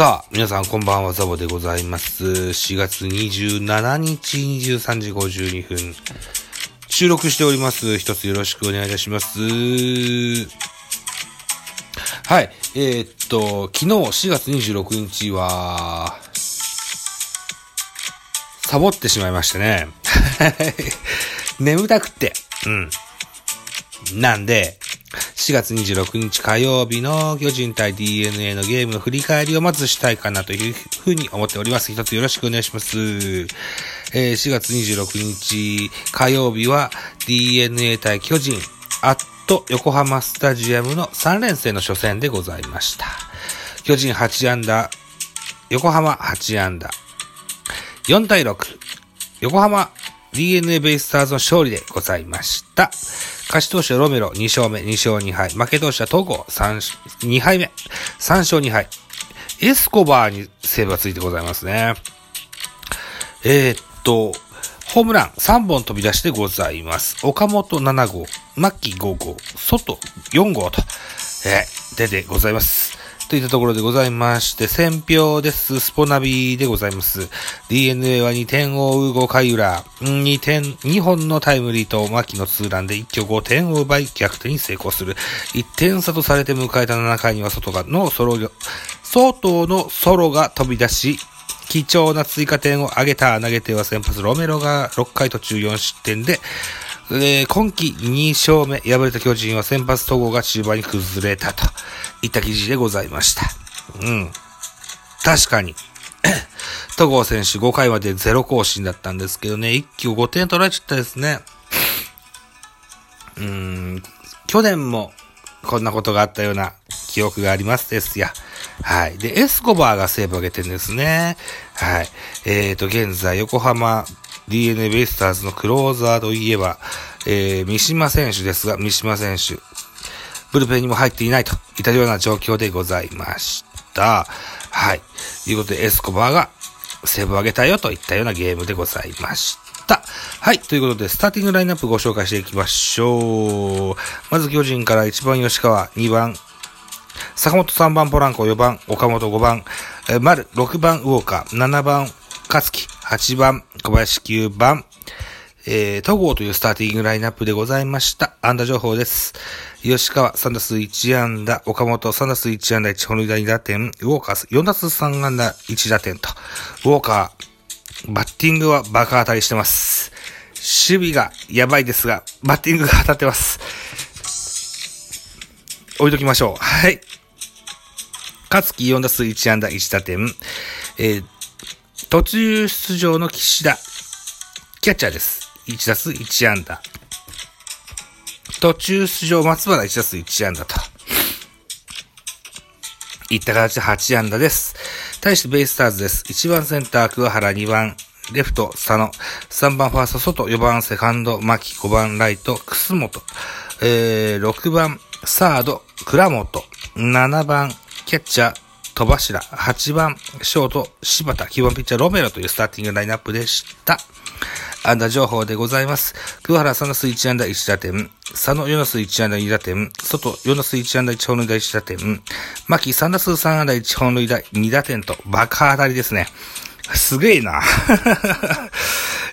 さあ、皆さんこんばんは、ザボでございます。4月27日23時52分。収録しております。一つよろしくお願いいたします。はい。えーっと、昨日4月26日は、サボってしまいましたね。眠たくって。うん。なんで、4月26日火曜日の巨人対 DNA のゲームの振り返りをまずしたいかなというふうに思っております。一つよろしくお願いします。えー4月26日火曜日は DNA 対巨人、アット横浜スタジアムの3連戦の初戦でございました。巨人8安打、横浜8安打、4対6、横浜 DNA ベイスターズの勝利でございました。勝ち投手はロメロ2勝目、2勝2敗。負け投手は東郷3、2敗目、3勝2敗。エスコバーにセーブがついてございますね。えー、っと、ホームラン3本飛び出してございます。岡本7号、牧5号、外4号と、えー出てございます。といったところでございまして、選票です。スポナビでございます。DNA は2点を追う5回裏、2点、2本のタイムリーと牧のツーランで一挙5点を奪い逆転に成功する。1点差とされて迎えた7回には外がのソロ、外のソロが飛び出し、貴重な追加点を挙げた投げ手は先発ロメロが6回途中4失点で、えー今季2勝目、敗れた巨人は先発統合が中盤に崩れたといった記事でございました。うん。確かに。戸郷選手5回までゼロ更新だったんですけどね、一挙5点取られちゃったですね。うん、去年もこんなことがあったような記憶がありますですや。はい。で、エスコバーがセーブを上げてるんですね。はい。えーと、現在、横浜 DNA ベイスターズのクローザーといえば、えー、三島選手ですが、三島選手、ブルペンにも入っていないといったような状況でございました。はい。ということで、エスコバーがセーブを上げたよといったようなゲームでございました。はい。ということで、スターティングラインナップご紹介していきましょう。まず巨人から1番吉川、2番坂本3番ポランコ、4番岡本5番、え丸6番ウォーカー、7番勝木、8番小林9番、えー、戸郷というスターティングラインナップでございました。安打情報です。吉川3打数1安打、岡本3打数1安打1本塁打2打点、ウォーカー4打数3安打1打点と、ウォーカー、バッティングは爆当たりしてます。守備がやばいですが、バッティングが当たってます。置いときましょう。はい。勝木4打数1安打1打点。えー、途中出場の岸田。キャッチャーです。1打数1安打。途中出場松原1打数1安打と。いった形で8安打です。対してベイスターズです。1番センター桑原、2番レフト佐野、3番ファースト外、4番セカンド牧、5番ライト楠本、えー、6番サード倉本、7番キャッチャー戸柱、8番ショート柴田、9番ピッチャーロメロというスターティングラインナップでした。安打情報でございます。桑原3打数1安打1打点、佐野4打数1安打2打点、外4打数1安打1本塁打1打点、牧3打数3安打1本塁打2打点と爆破当たりですね。すげえな。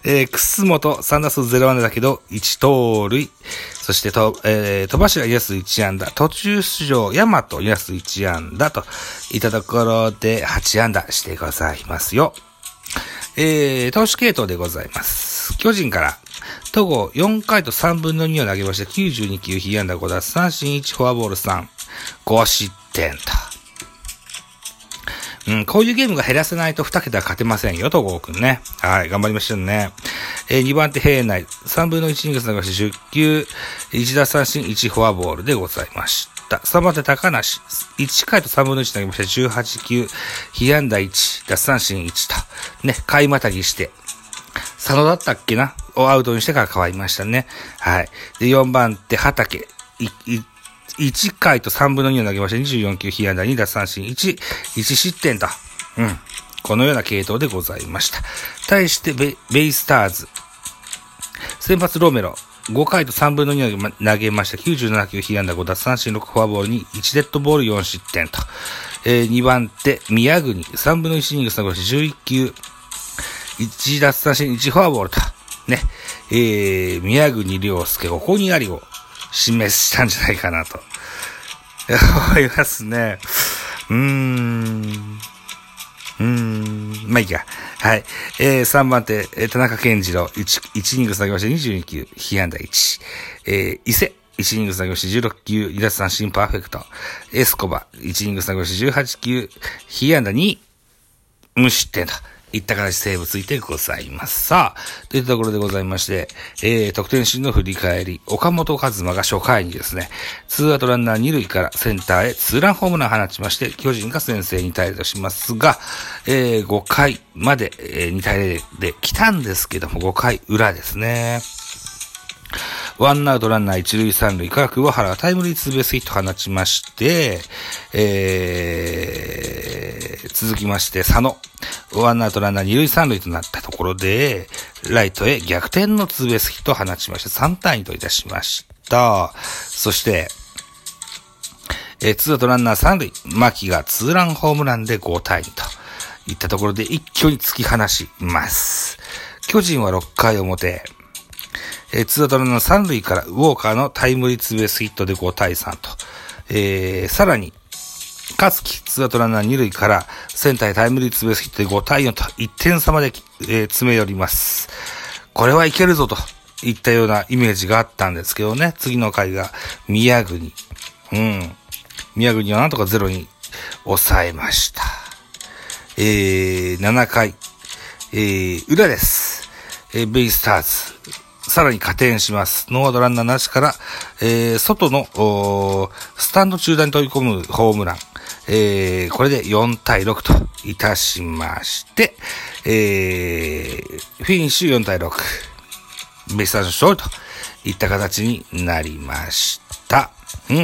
えー、楠本3打数0安打だけど1盗塁。そしてと、えー、戸柱2打数1安打。途中出場、大和2打数1安打といたところで8安打してございますよ。えー、投手系統でございます。巨人から、戸郷4回と3分の2を投げまして、92球、被安打5奪三振1、フォアボール3、5失点と。うん、こういうゲームが減らせないと2桁勝てませんよ、戸郷くんね。はい、頑張りましょうね。えー、2番手平内、3分の1イニングス流し10球、1打三振、1フォアボールでございました。3番手高梨、1回と3分の1投げました18球、被安打1、奪三振1と、ね、買いまたぎして、佐野だったっけな？をアウトにしてから変わりましたね。はい。で、4番手畑、1回と3分の2を投げました24球、被安打2奪三振1、1失点と。うん。このような系統でございました。対してベ、ベイスターズ。先発ロメロ。5回と3分の2を投げました。97球、被安打5奪三振6フォアボールに1デッドボール4失点と。えー、2番手、宮国。3分の1イニングス投げし11球、1奪三振1フォアボールと。ね。えー、宮国良介、ここにありを示したんじゃないかなと。思いますね。うーん。うーん、まあいいか。はい。えー、3番手、田中健次郎、1、1イニング下げまして22球、被安打1。えー、伊勢、1イニング下げまして16球、離脱三振パーフェクト。エスコバ、1イニング下げまして18球、被安打2、無失点と。いった形セーブついてございます。さあ、といったところでございまして、えー、得点シーンの振り返り、岡本和馬が初回にですね、ツーアウトランナー2塁からセンターへツーランホームラン放ちまして、巨人が先制に対応しますが、えー、5回まで、えー、2対0で来たんですけども、5回裏ですね。ワンアウトランナー一塁三塁から桑原がタイムリーツーベースヒット放ちまして、えー、続きまして佐野。ワンアウトランナー二塁三塁となったところで、ライトへ逆転のツーベースヒットを放ちまして3対2といたしました。そして、えー、ツーアウトランナー三塁、牧がツーランホームランで5対2といったところで一挙に突き放します。巨人は6回表、えー、ツーアウトランナー三塁からウォーカーのタイムリーツーベースヒットで5対3と。えー、さらに、香月、ツーアウトランナー二塁からセンターへタイムリーツーベースヒットで5対4と1点差まで、えー、詰め寄ります。これはいけるぞといったようなイメージがあったんですけどね。次の回が宮国。うん。宮国はなんとかゼロに抑えました。えー、7回、えー、裏です。えー、ベイスターズ。さらに加点します。ノーアドランナーなしから、えー、外の、スタンド中段に飛び込むホームラン。えー、これで4対6といたしまして、えー、フィニッシュ4対6。ベスターの勝利といった形になりました。うん。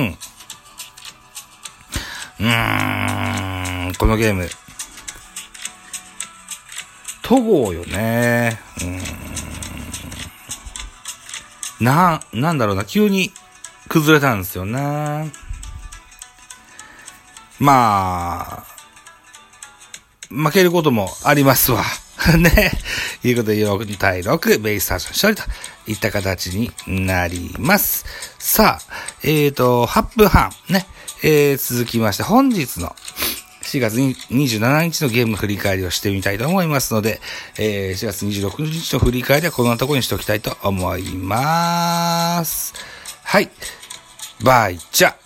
うーん、このゲーム。戸郷よね。うん。な、なんだろうな、急に崩れたんですよね。まあ、負けることもありますわ。ね。いうことで、6対6、ベイスターズの勝利といった形になります。さあ、えっ、ー、と、8分半、ね。えー、続きまして、本日の4月27日のゲーム振り返りをしてみたいと思いますので、えー、4月26日の振り返りはこんなところにしておきたいと思います。はい。バイチャ。